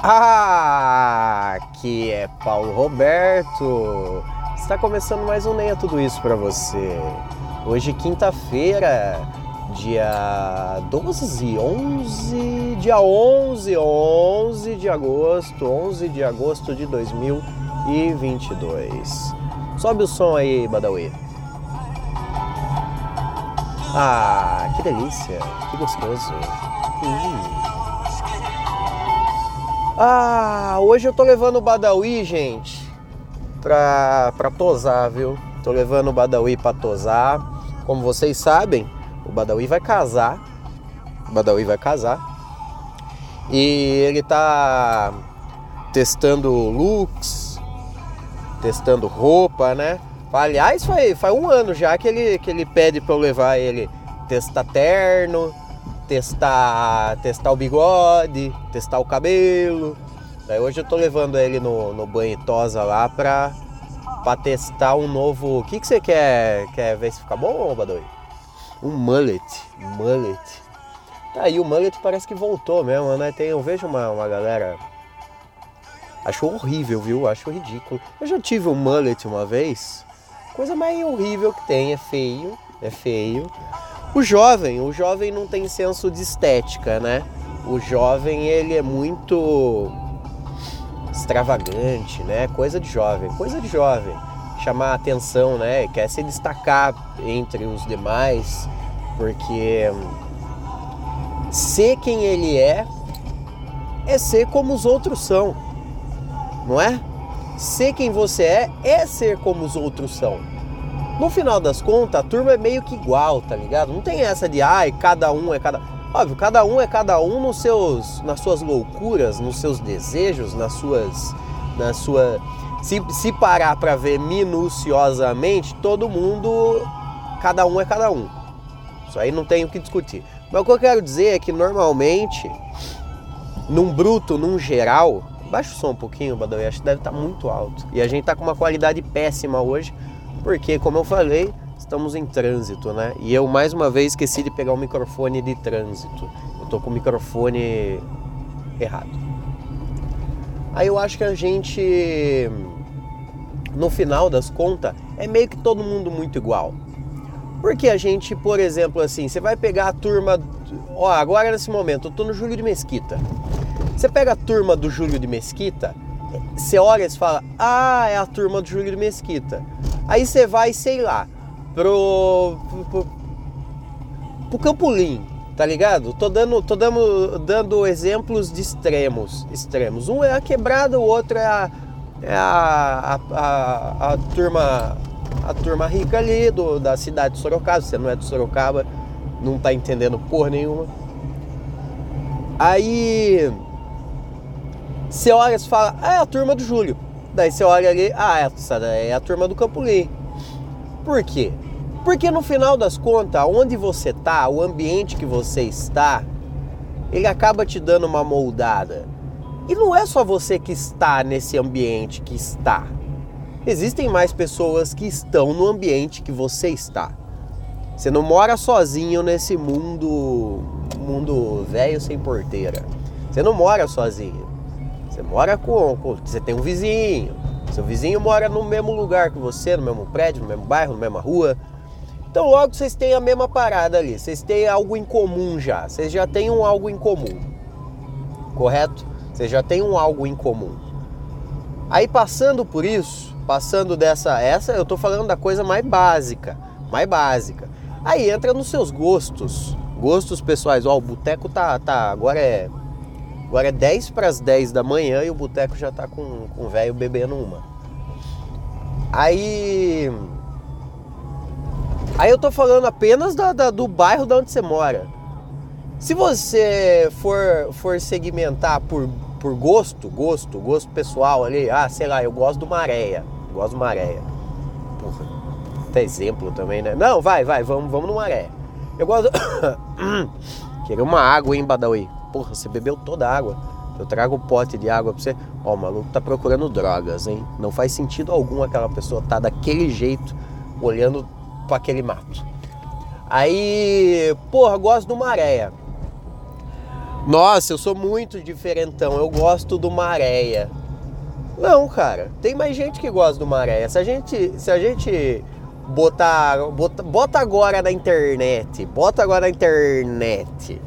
Ah, aqui é Paulo Roberto. Está começando mais um Nem é Tudo Isso para você. Hoje, quinta-feira, dia 12, 11, dia 11, 11 de agosto, 11 de agosto de 2022. Sobe o som aí, Badawi. Ah, que delícia, que gostoso. Hum. Ah, hoje eu tô levando o Badawi, gente, pra, pra tosar, viu? Tô levando o Badawi pra tosar. Como vocês sabem, o Badawi vai casar. O Badawi vai casar. E ele tá testando looks, testando roupa, né? Aliás, faz, faz um ano já que ele, que ele pede pra eu levar ele testar terno, testar, testar o bigode, testar o cabelo. Daí hoje eu tô levando ele no, no banho tosa lá pra, pra testar um novo. O que, que você quer? Quer ver se fica bom, Badoi? Um mullet. Mullet. Tá aí, o mullet parece que voltou mesmo, né? Tem, eu vejo uma, uma galera. Acho horrível, viu? Acho ridículo. Eu já tive um mullet uma vez. Coisa mais horrível que tem, é feio. É feio. O jovem, o jovem não tem senso de estética, né? O jovem ele é muito extravagante, né? Coisa de jovem, coisa de jovem. Chamar atenção, né? Quer se destacar entre os demais, porque ser quem ele é é ser como os outros são, não é? Ser quem você é é ser como os outros são. No final das contas, a turma é meio que igual, tá ligado? Não tem essa de, ai, cada um é cada. Óbvio, cada um é cada um nos seus, nas suas loucuras, nos seus desejos, nas suas. Na sua. Se, se parar para ver minuciosamente, todo mundo. Cada um é cada um. Isso aí não tem o que discutir. Mas o que eu quero dizer é que normalmente, num bruto, num geral, baixa o som um pouquinho, Badawi, acho que deve estar tá muito alto. E a gente tá com uma qualidade péssima hoje porque, como eu falei, estamos em trânsito, né? E eu mais uma vez esqueci de pegar o microfone de trânsito. Eu tô com o microfone errado. Aí eu acho que a gente, no final das contas, é meio que todo mundo muito igual. Porque a gente, por exemplo, assim, você vai pegar a turma. Ó, agora nesse momento, eu tô no Júlio de Mesquita. Você pega a turma do Júlio de Mesquita, você olha e fala, ah, é a turma do Júlio de Mesquita. Aí você vai, sei lá, pro, pro, pro Campolim, tá ligado? Tô dando, tô dando, dando exemplos de extremos, extremos. Um é a quebrada, o outro é a, é a, a, a, a turma a turma rica ali do, da cidade de Sorocaba. Você não é de Sorocaba, não tá entendendo porra nenhuma. Aí você olha e fala, é a turma do Júlio. Daí você olha ali, ah, essa é a turma do Campolim. Por quê? Porque no final das contas, onde você está, o ambiente que você está, ele acaba te dando uma moldada. E não é só você que está nesse ambiente que está. Existem mais pessoas que estão no ambiente que você está. Você não mora sozinho nesse mundo, mundo velho sem porteira. Você não mora sozinho. Você mora com, com, Você tem um vizinho. Seu vizinho mora no mesmo lugar que você, no mesmo prédio, no mesmo bairro, na mesma rua. Então logo vocês têm a mesma parada ali. Vocês têm algo em comum já. Vocês já têm um algo em comum. Correto? Vocês já têm um algo em comum. Aí passando por isso, passando dessa. Essa eu tô falando da coisa mais básica. Mais básica. Aí entra nos seus gostos. Gostos pessoais. Ó, o boteco tá, tá. Agora é Agora é 10 para as 10 da manhã e o boteco já tá com, com o velho bebendo uma. Aí. Aí eu tô falando apenas da, da, do bairro de onde você mora. Se você for, for segmentar por, por gosto, gosto, gosto pessoal ali, ah, sei lá, eu gosto do Maréia. Gosto do Maréia. Porra, até exemplo também, né? Não, vai, vai, vamos, vamos no Maréia. Eu gosto. Queria uma água, hein, Badawi? Porra, você bebeu toda a água. Eu trago um pote de água pra você. Ó, o maluco tá procurando drogas, hein? Não faz sentido algum aquela pessoa tá daquele jeito, olhando para aquele mato. Aí, porra, gosto do Maréia. Nossa, eu sou muito diferentão, eu gosto do Maréia. Não, cara, tem mais gente que gosta do Maréia. Se a gente, se a gente botar, bota, bota agora na internet, bota agora na internet.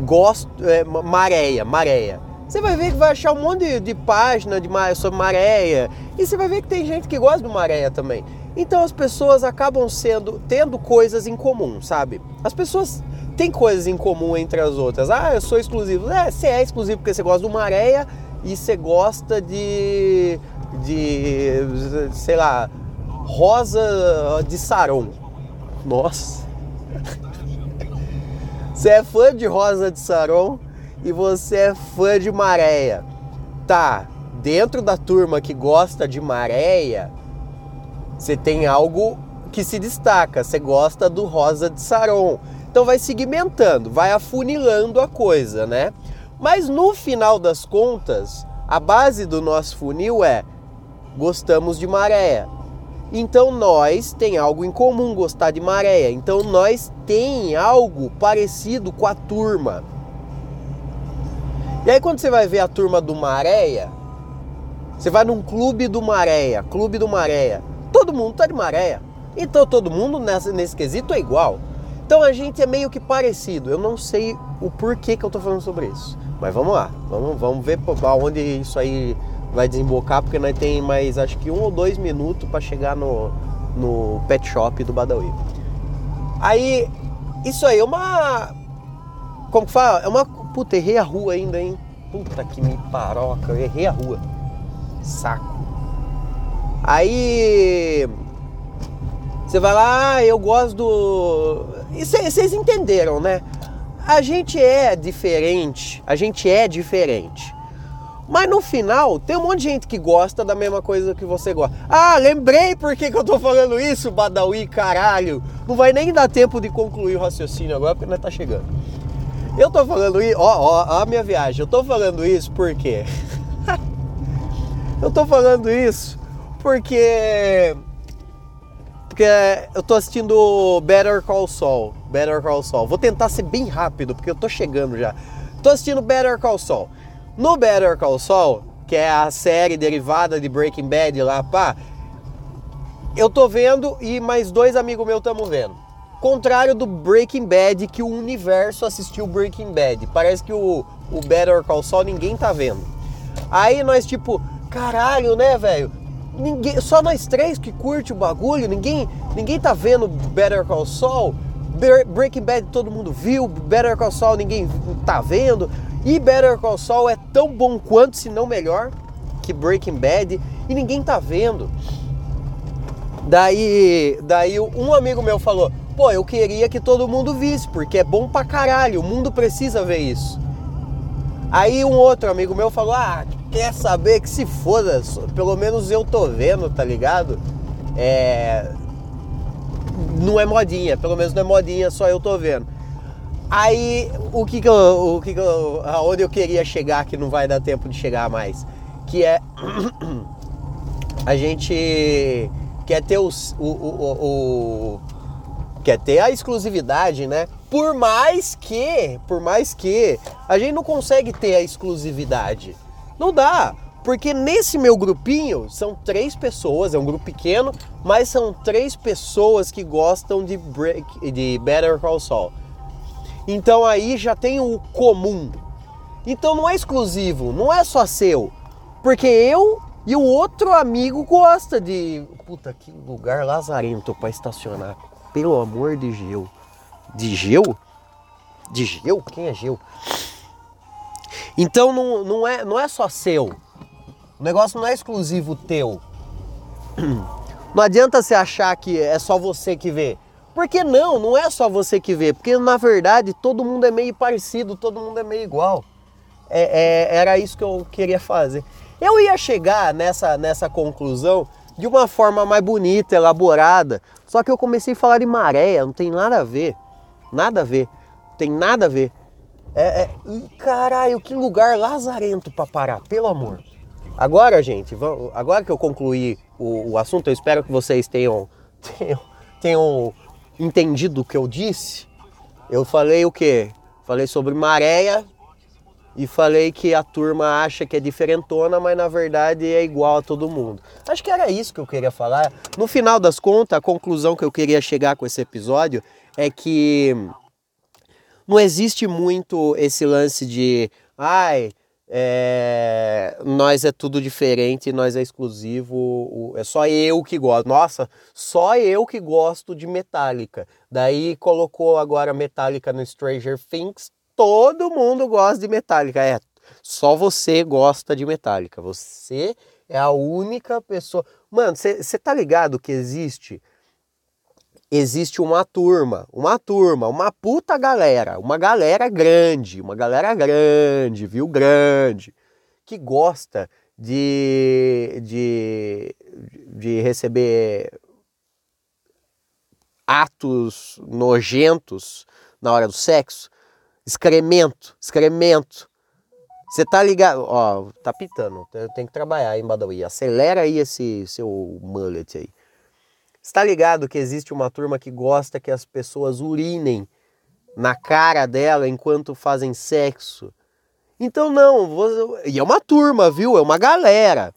Gosto, é, Maréia, Maréia. Você vai ver que vai achar um monte de, de página de, sobre Maréia. E você vai ver que tem gente que gosta do Maréia também. Então as pessoas acabam sendo tendo coisas em comum, sabe? As pessoas têm coisas em comum entre as outras. Ah, eu sou exclusivo. É, você é exclusivo porque você gosta do Maréia e você gosta de de sei lá, rosa de Saron. Nossa. Você é fã de rosa de Saron e você é fã de Maréia. Tá, dentro da turma que gosta de Maréia, você tem algo que se destaca. Você gosta do rosa de Saron. Então vai segmentando, vai afunilando a coisa, né? Mas no final das contas, a base do nosso funil é gostamos de maré. Então nós tem algo em comum gostar de maré. Então nós tem algo parecido com a turma. E aí quando você vai ver a turma do Maréia, você vai num clube do Maréia, clube do Maréia todo mundo tá de maré. Então todo mundo nesse quesito é igual. Então a gente é meio que parecido. Eu não sei o porquê que eu tô falando sobre isso. Mas vamos lá, vamos, vamos ver aonde isso aí vai desembocar, porque nós tem mais acho que um ou dois minutos para chegar no, no pet shop do Badawi. Aí, isso aí é uma. Como que fala? É uma. Puta, errei a rua ainda, hein? Puta que me paroca, eu errei a rua. Saco. Aí você vai lá, ah, eu gosto do. E vocês entenderam, né? A gente é diferente, a gente é diferente. Mas no final, tem um monte de gente que gosta da mesma coisa que você gosta. Ah, lembrei por que, que eu tô falando isso, Badawi, caralho. Não vai nem dar tempo de concluir o raciocínio agora, porque nós tá chegando. Eu tô falando isso, ó, ó, ó a minha viagem. Eu tô falando isso porque. eu tô falando isso porque. Porque eu tô assistindo Better Call Saul. Better Call Saul. Vou tentar ser bem rápido, porque eu tô chegando já. Tô assistindo Better Call Saul. No Better Call Saul, que é a série derivada de Breaking Bad lá, pá. Eu tô vendo e mais dois amigos meus estamos vendo. Contrário do Breaking Bad, que o universo assistiu Breaking Bad. Parece que o, o Better Call Saul ninguém tá vendo. Aí nós, tipo, caralho, né, velho? ninguém, só nós três que curte o bagulho, ninguém, ninguém tá vendo Better Call Saul. Breaking Bad todo mundo viu, Better Call Saul ninguém tá vendo. E Better Call Saul é tão bom quanto, se não melhor, que Breaking Bad e ninguém tá vendo. Daí, daí um amigo meu falou: "Pô, eu queria que todo mundo visse, porque é bom pra caralho, o mundo precisa ver isso". Aí um outro amigo meu falou: "Ah, quer saber que se foda, pelo menos eu tô vendo, tá ligado? É. Não é modinha, pelo menos não é modinha, só eu tô vendo. Aí, o que que eu. O que que eu aonde eu queria chegar, que não vai dar tempo de chegar mais, que é. A gente quer ter os, o, o, o, quer ter a exclusividade, né? Por mais que, por mais que a gente não consegue ter a exclusividade. Não dá, porque nesse meu grupinho são três pessoas, é um grupo pequeno, mas são três pessoas que gostam de, break, de Better Call Saul. Então aí já tem o comum. Então não é exclusivo, não é só seu. Porque eu e o outro amigo gosta de. Puta, que lugar lazarento para estacionar. Pelo amor de Geu. De Geu? De Geu? Quem é Geu? Então não, não, é, não é só seu. O negócio não é exclusivo teu. Não adianta você achar que é só você que vê. Porque não, não é só você que vê. Porque na verdade todo mundo é meio parecido, todo mundo é meio igual. É, é, era isso que eu queria fazer. Eu ia chegar nessa, nessa conclusão de uma forma mais bonita, elaborada. Só que eu comecei a falar de maré, não tem nada a ver. Nada a ver. Tem nada a ver. É, é, caralho, que lugar lazarento para parar, pelo amor. Agora, gente, agora que eu concluí o, o assunto, eu espero que vocês tenham, tenham, tenham entendido o que eu disse. Eu falei o quê? Falei sobre maréia, e falei que a turma acha que é diferentona, mas na verdade é igual a todo mundo. Acho que era isso que eu queria falar. No final das contas, a conclusão que eu queria chegar com esse episódio é que não existe muito esse lance de ai, é, nós é tudo diferente, nós é exclusivo, é só eu que gosto. Nossa, só eu que gosto de Metallica. Daí colocou agora Metallica no Stranger Things, todo mundo gosta de Metallica. É, só você gosta de Metallica. Você é a única pessoa. Mano, você tá ligado que existe existe uma turma, uma turma, uma puta galera, uma galera grande, uma galera grande, viu? Grande, que gosta de, de, de receber atos nojentos na hora do sexo, excremento, excremento. Você tá ligado? Ó, tá pitando. Eu tenho que trabalhar, hein, Badawi? Acelera aí esse seu mullet aí. Está ligado que existe uma turma que gosta que as pessoas urinem na cara dela enquanto fazem sexo? Então não, e é uma turma, viu? É uma galera.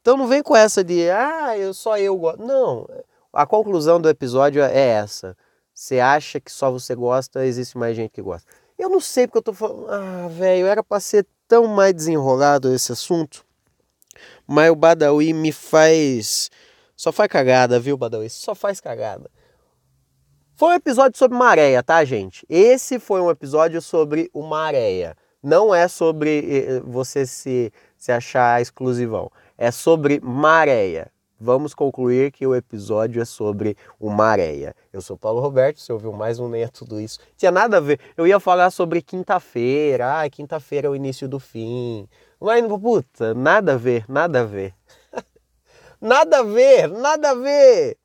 Então não vem com essa de, ah, eu só eu gosto. Não, a conclusão do episódio é essa. Você acha que só você gosta, existe mais gente que gosta. Eu não sei porque eu tô falando, ah, velho, era para ser tão mais desenrolado esse assunto. Mas o Badawi me faz só faz cagada, viu, Badawi? Só faz cagada. Foi um episódio sobre maréia, tá, gente? Esse foi um episódio sobre o maréia. Não é sobre eh, eh, você se, se achar exclusivão. É sobre maréia. Vamos concluir que o episódio é sobre o maréia. Eu sou Paulo Roberto, você ouviu mais um Nem é Tudo Isso. Tinha nada a ver. Eu ia falar sobre quinta-feira. Ah, quinta-feira é o início do fim. Mas, puta, nada a ver, nada a ver. Nada a ver, nada a ver.